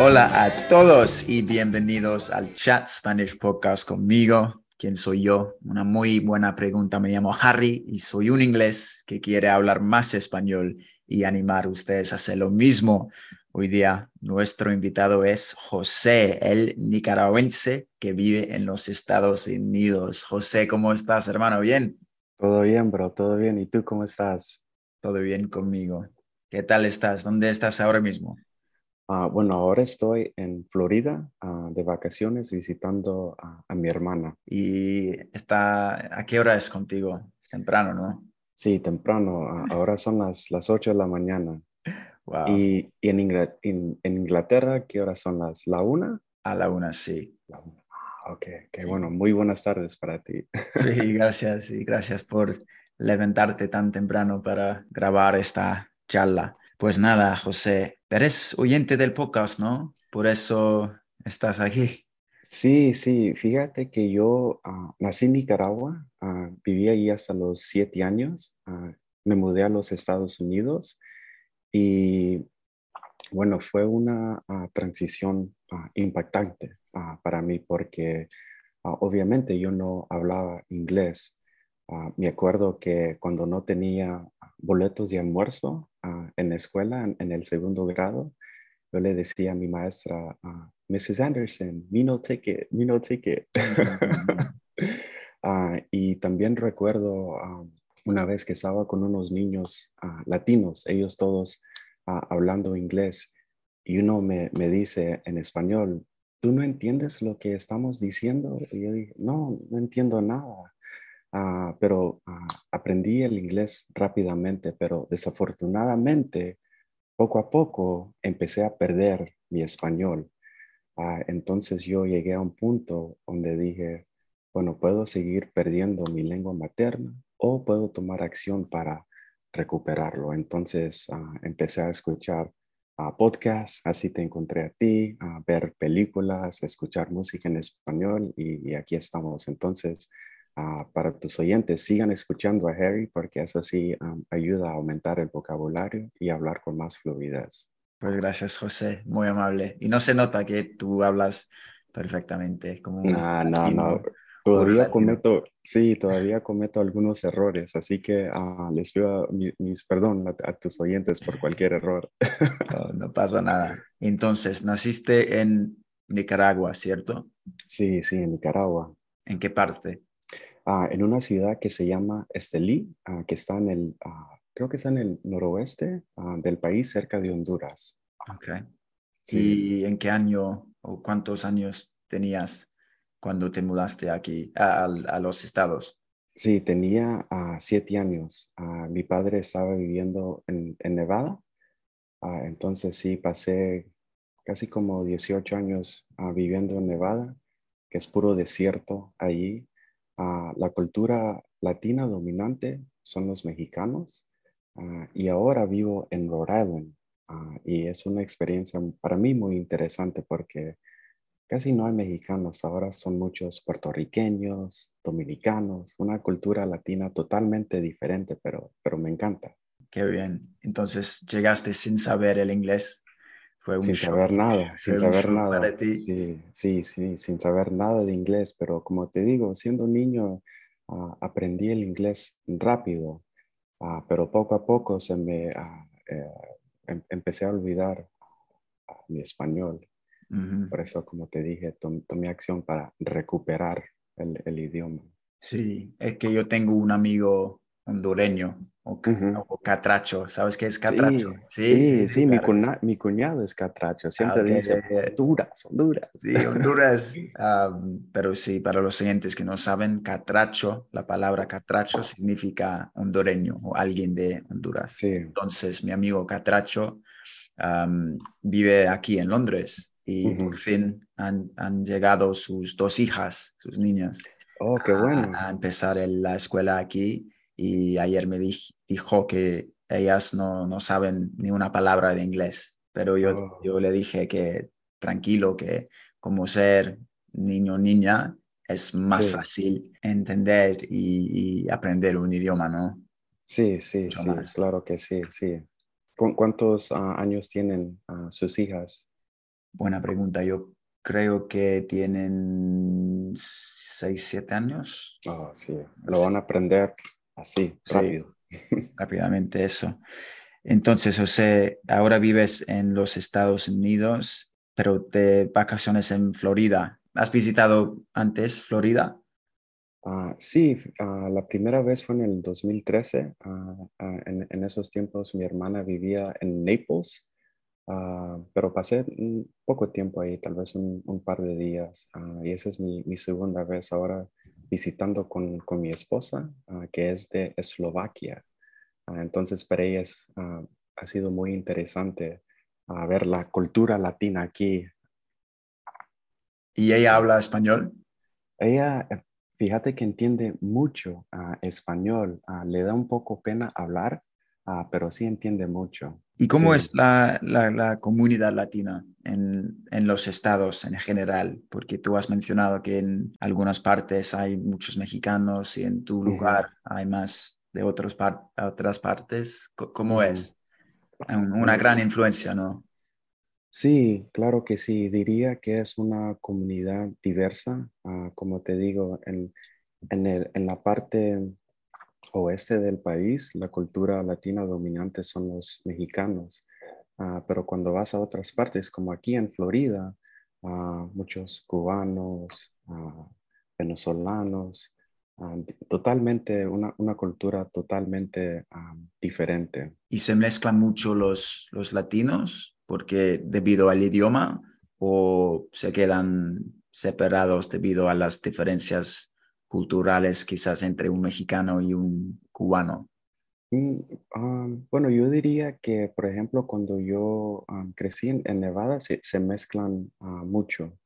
Hola a todos y bienvenidos al Chat Spanish Podcast conmigo. ¿Quién soy yo? Una muy buena pregunta. Me llamo Harry y soy un inglés que quiere hablar más español y animar a ustedes a hacer lo mismo. Hoy día nuestro invitado es José, el nicaragüense que vive en los Estados Unidos. José, ¿cómo estás, hermano? ¿Bien? Todo bien, bro, todo bien. ¿Y tú cómo estás? Todo bien conmigo. ¿Qué tal estás? ¿Dónde estás ahora mismo? Ah, bueno, ahora estoy en Florida ah, de vacaciones visitando a mi hermana. ¿Y está, a qué hora es contigo? Temprano, ¿no? Sí, temprano. Ah, ahora son las, las 8 de la mañana. ¿Y, en, en, Inglaterra qué horas son las? ¿La una? A la una, sí. ok, qué bueno. Muy buenas tardes para ti. Sí, gracias y gracias por levantarte tan temprano para grabar esta charla. Pues nada, José, eres oyente del podcast, ¿no? Por eso estás aquí. Sí, sí, fíjate que yo ah, nací en Nicaragua, uh, viví ahí hasta los siete años, ah, me mudé a los Estados Unidos y bueno, fue una transición impactante para mí porque obviamente yo no hablaba inglés. Me acuerdo que cuando no tenía boletos de almuerzo ah, en la escuela, en, el segundo grado, yo le decía a mi maestra, uh, Mrs. Anderson, me no ticket, me no ticket. Ah, y también recuerdo una vez que estaba con unos niños latinos, ellos todos hablando inglés, y uno me, me, dice en español, ¿tú no entiendes lo que estamos diciendo? Y yo dije, no, no entiendo nada. Ah, pero ah, aprendí el inglés rápidamente, pero desafortunadamente, poco a poco empecé a perder mi español. Ah, entonces yo llegué a un punto donde dije, bueno, puedo seguir perdiendo mi lengua materna o puedo tomar acción para recuperarlo. Entonces empecé a escuchar podcasts, así te encontré a ti, a ver películas, escuchar música en español y aquí estamos. Entonces, Ah, para tus oyentes, sigan escuchando a Harry porque eso sí ayuda a aumentar el vocabulario y hablar con más fluidez. Pues gracias, José, muy amable. Y no se nota que tú hablas perfectamente. Como no, no, no. Todavía cometo, sí, todavía cometo algunos errores, así que ah, les pido mis, perdón a, tus oyentes por cualquier error. no, no pasa nada. Entonces, naciste en Nicaragua, ¿cierto? Sí, sí, en Nicaragua. ¿En qué parte? Ah, en una ciudad que se llama Estelí, ah, que está en el, ah, creo que está en el noroeste del país, cerca de Honduras. Ok. ¿Y en qué año o cuántos años tenías cuando te mudaste aquí a, los estados? Sí, tenía siete años. mi padre estaba viviendo en, en Nevada. entonces sí, pasé casi como 18 años viviendo en Nevada, que es puro desierto allí la cultura latina dominante son los mexicanos ah, y ahora vivo en Rhode Island ah, y es una experiencia para mí muy interesante porque casi no hay mexicanos, ahora son muchos puertorriqueños, dominicanos, una cultura latina totalmente diferente, pero, pero me encanta. Qué bien. Entonces llegaste sin saber el inglés sin saber nada, sin saber nada. Sí, sí, sí, sin saber nada de inglés, pero como te digo, siendo niño ah, aprendí el inglés rápido, ah, pero poco a poco se me ah, eh, em, empecé a olvidar mi español. Por eso, como te dije, tomé acción para recuperar el, el idioma. Sí, es que yo tengo un amigo hondureño o, catracho, ¿sabes qué es catracho? Sí, sí, mi, mi, cuñado es catracho, siempre ah, dice Honduras, Honduras. Sí, Honduras, pero sí, para los siguientes que no saben, catracho, la palabra catracho significa hondureño o alguien de Honduras. Sí. Entonces, mi amigo catracho vive aquí en Londres y por fin han, han llegado sus dos hijas, sus niñas. Oh, qué bueno. A, empezar la escuela aquí y ayer me dijo que ellas no, no, saben ni una palabra de inglés, pero yo, oh. yo le dije que tranquilo, que como ser niño o niña es más fácil entender y, aprender un idioma, ¿no? Sí, sí, sí, claro que sí, sí. ¿Cuántos ah, años tienen ah, sus hijas? Buena pregunta. Yo creo que tienen 6, 7 años. Ah, sí, lo van a aprender así, rápido. rápidamente eso. Entonces, José, ahora vives en los Estados Unidos, pero de vacaciones en Florida. ¿Has visitado antes Florida? Uh, sí, uh, la primera vez fue en el 2013. en, en, esos tiempos mi hermana vivía en Naples Ah, pero pasé un poco tiempo ahí, tal vez un, par de días. Ah, y esa es mi, mi, segunda vez ahora visitando con, con mi esposa, ah, que es de Eslovaquia. entonces, para ella ha sido muy interesante ver la cultura latina aquí. ¿Y ella habla español? Ella, eh, fíjate que entiende mucho español. le da un poco pena hablar, pero sí entiende mucho. ¿Y cómo es la, la, comunidad latina en, en, los estados en general? Porque tú has mencionado que en algunas partes hay muchos mexicanos y en tu lugar hay más de otros otras partes. ¿Cómo es? Una gran influencia, ¿no? Sí, claro que sí. Diría que es una comunidad diversa. Ah, como te digo, en, en, el, en la parte oeste del país, la cultura latina dominante son los mexicanos. Ah, pero cuando vas a otras partes, como aquí en Florida, uh, muchos cubanos, uh, venezolanos, totalmente, una, una, cultura totalmente diferente. ¿Y se mezclan mucho los, los latinos porque debido al idioma o se quedan separados debido a las diferencias culturales quizás entre un mexicano y un cubano? Bueno, yo diría que, por ejemplo, cuando yo crecí en, Nevada, se, mezclan ah, mucho,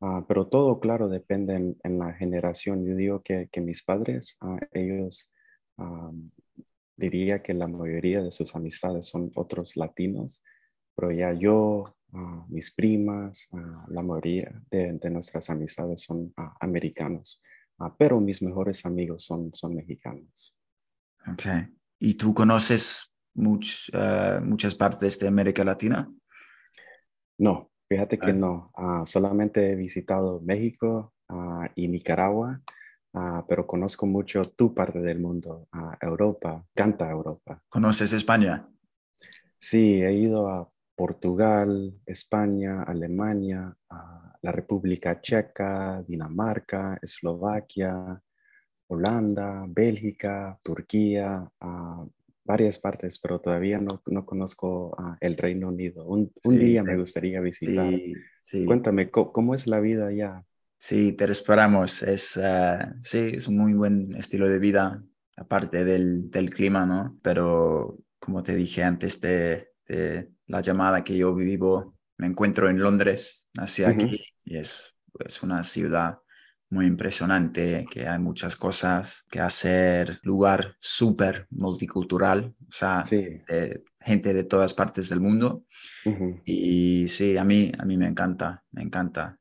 ah, pero todo, claro, depende en, la generación. Yo digo que, mis padres, ah, ellos, diría que la mayoría de sus amistades son otros latinos, pero ya yo, mis primas, la mayoría de, de nuestras amistades son americanos. Ah, pero mis mejores amigos son, son mexicanos. Ok. ¿Y tú conoces eh, muchas partes de América Latina? No, fíjate que ah. no. Ah, solamente he visitado México y Nicaragua, pero conozco mucho tu parte del mundo, Europa, canta Europa. ¿Conoces España? Sí, he ido a Portugal, España, Alemania, la República Checa, Dinamarca, Eslovaquia, Holanda, Bélgica, Turquía, varias partes, pero todavía no, no conozco el Reino Unido. Un, día me gustaría visitar. Cuéntame, ¿cómo, es la vida allá? Sí, te esperamos. Es, eh, sí, es un muy buen estilo de vida, aparte del, del clima, ¿no? Pero como te dije antes de, de la llamada que yo vivo, me encuentro en Londres, nací aquí y es, es una ciudad muy impresionante, que hay muchas cosas que hacer, lugar súper multicultural, o sea, gente de todas partes del mundo. Y sí, a mí, a mí me encanta, me encanta,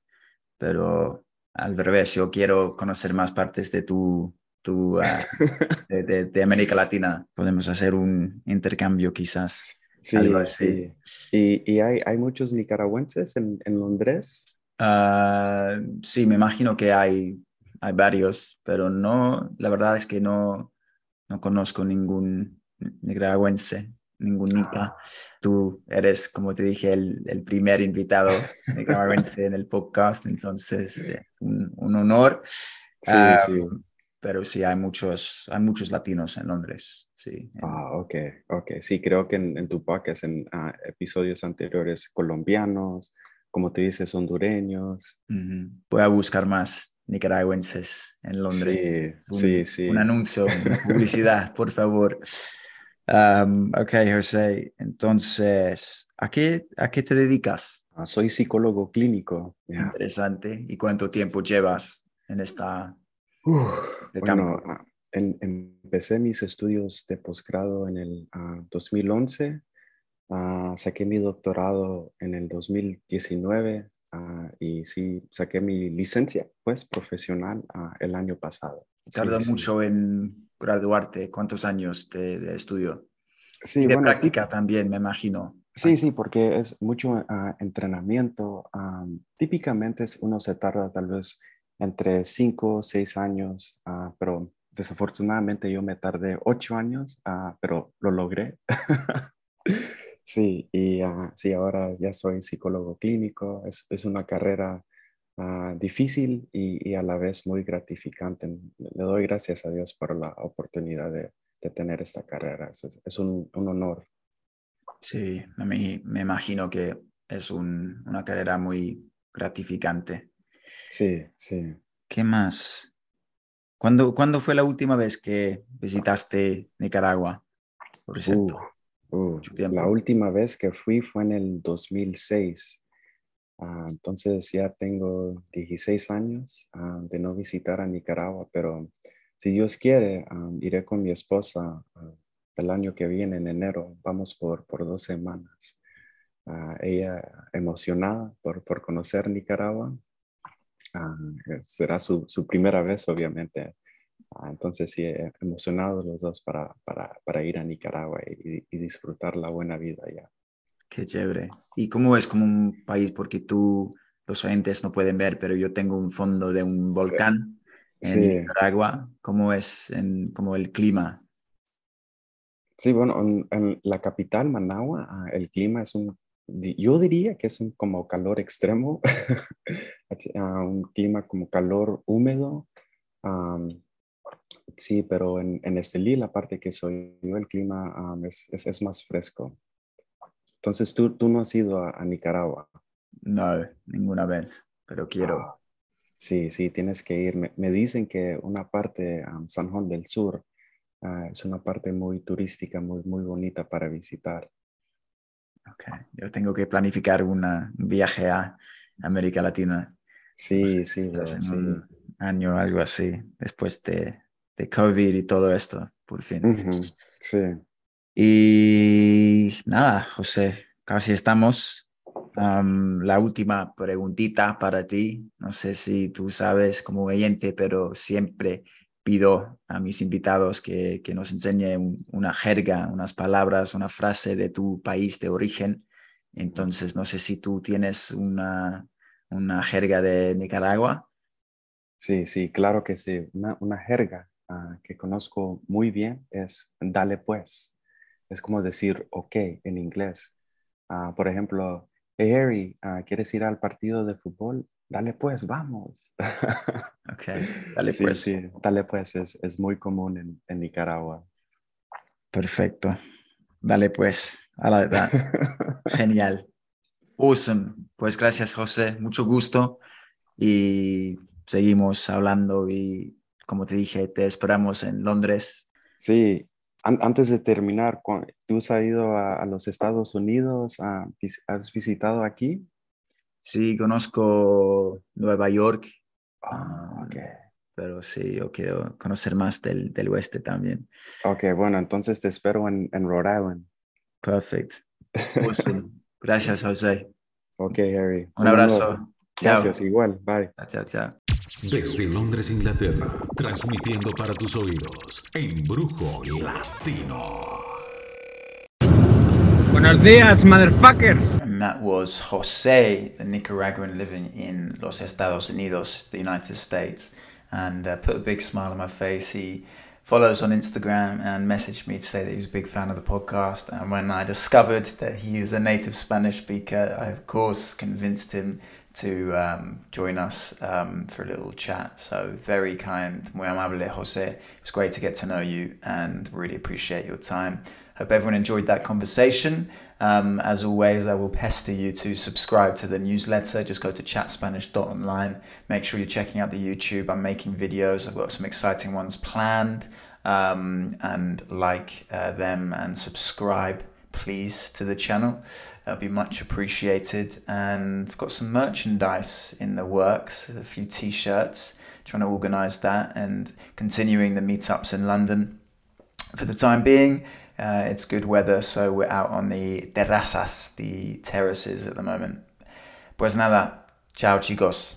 pero al revés, yo quiero conocer más partes de tu, tu ah, de, América Latina. Podemos hacer un intercambio quizás. Sí, sí. ¿Y, y hay, hay, muchos nicaragüenses en, en Londres? Ah, sí, me imagino que hay, hay varios, pero no, la verdad es que no, no conozco ningún nicaragüense, ningún nica. Tú eres, como te dije, el, el primer invitado nicaragüense en el podcast, entonces un, un honor. Sí, Ah, sí. Pero sí, hay muchos, hay muchos latinos en Londres. Sí. Ah, ok, ok. Sí, creo que en, en tu podcast, en ah, episodios anteriores, colombianos, como te dices, hondureños. Voy a buscar más nicaragüenses en Londres. Sí, un, sí, sí. un anuncio, una publicidad, por favor. Um, ok, José. Entonces, ¿a qué, ¿a qué te dedicas? Ah, soy psicólogo clínico. Ya. Interesante. ¿Y cuánto tiempo llevas en esta Uf, de bueno, campo? ah, en- empecé mis estudios de posgrado en el ah, 2011. Ah, saqué mi doctorado en el 2019 ah, y sí, saqué mi licencia, pues, profesional ah, el año pasado. Sí, Tarda sí, sí. mucho en graduarte. ¿Cuántos años de, de estudio? Sí, y de bueno, práctica también, me imagino. Sí, sí, porque es mucho entrenamiento. am, típicamente uno se tarda tal vez entre 5 o 6 años, pero desafortunadamente yo me tardé 8 años, pero lo logré. sí, y ah, sí, ahora ya soy psicólogo clínico. Es, es una carrera ah, difícil y, y a la vez muy gratificante. Le doy gracias a Dios por la oportunidad de, de tener esta carrera. Es, es un, un honor. Sí, a mí me imagino que es un- una carrera muy gratificante. Sí, sí. ¿Qué más? ¿Cuándo, cuándo fue la última vez que visitaste Nicaragua, por ejemplo? Uh, uh, tiempo. la última vez que fui fue en el 2006. Ah, entonces ya tengo 16 años ah, de no visitar a Nicaragua, pero si Dios quiere, ah, iré con mi esposa el año que viene, en enero. Vamos por, por dos semanas. Ella emocionada por, por conocer Nicaragua. Ah, será su, su primera vez, obviamente. Ah, entonces, sí, eh, emocionados los dos para, para, para ir a Nicaragua y, y disfrutar la buena vida allá. Qué chévere. ¿Y cómo es como un país? Porque tú, los oyentes no pueden ver, pero yo tengo un fondo de un volcán en Sí. Nicaragua. ¿Cómo es en, como el clima? Sí, bueno, en, en la capital, Managua, ah, el clima es un, yo diría que es un como calor extremo, Ah, un clima como calor húmedo. am, sí, pero en, en Estelí, la parte que soy yo, el clima am, es, es, es más fresco. Entonces, tú, tú no has ido a, a Nicaragua. No, ninguna vez, pero quiero. Ah, Sí, sí, tienes que ir. Me, me dicen que una parte, um, San Juan del Sur, ah, es una parte muy turística, muy, muy bonita para visitar. Ok, Yo tengo que planificar una, un viaje a América Latina Sí, sí, bro, sí. un año, algo así, después de, de COVID y todo esto, por fin. Sí, Y nada, José, casi estamos. Am, la última preguntita para ti. No sé si tú sabes como oyente, pero siempre pido a mis invitados que, que nos enseñe un- una jerga, unas palabras, una frase de tu país de origen. Entonces, no sé si tú tienes una, una jerga de Nicaragua. sí, sí, claro que sí. Una, una jerga ah, que conozco muy bien es dale pues. Es como decir ok en inglés. Ah, por ejemplo, hey Harry, ah, ¿quieres ir al partido de fútbol? Dale pues, vamos. Ok, dale sí, pues. sí, dale pues es, es muy común en, en Nicaragua. Perfecto. Dale pues. I like that. Genial. Awesome. Pues gracias, José. Mucho gusto. Y seguimos hablando y como te dije, te esperamos en Londres. Sí, an- antes de terminar, ¿tú has ido a, a los Estados Unidos? Ah, ¿Has visitado aquí? Sí, conozco Nueva York, Ah, ok. pero sí, yo quiero conocer más del, del oeste también. Ok, bueno, entonces te espero en, en Rhode Island. Perfect. Awesome. Gracias, José. Ok, Harry. Un abrazo. Chao. Gracias, igual. Bye. Chao, chao. Desde Londres, Inglaterra, transmitiendo para tus oídos, Embrujo Latino. Buenos días, motherfuckers. And that was Jose, the Nicaraguan living in Los Estados Unidos, the United States, and uh, put a big smile on my face. He follows on Instagram and messaged me to say that he was a big fan of the podcast. And when I discovered that he was a native Spanish speaker, I of course convinced him to um, join us um, for a little chat. So very kind, muy amable, Jose. It's great to get to know you and really appreciate your time. Hope everyone enjoyed that conversation. Um, as always, I will pester you to subscribe to the newsletter. Just go to chatspanish.online. Make sure you're checking out the YouTube. I'm making videos. I've got some exciting ones planned. Um, and like uh, them and subscribe please to the channel. That'd be much appreciated. And got some merchandise in the works, a few t-shirts, trying to organise that and continuing the meetups in London. For the time being, uh, it's good weather, so we're out on the terrazas, the terraces at the moment. Pues nada, chao chicos.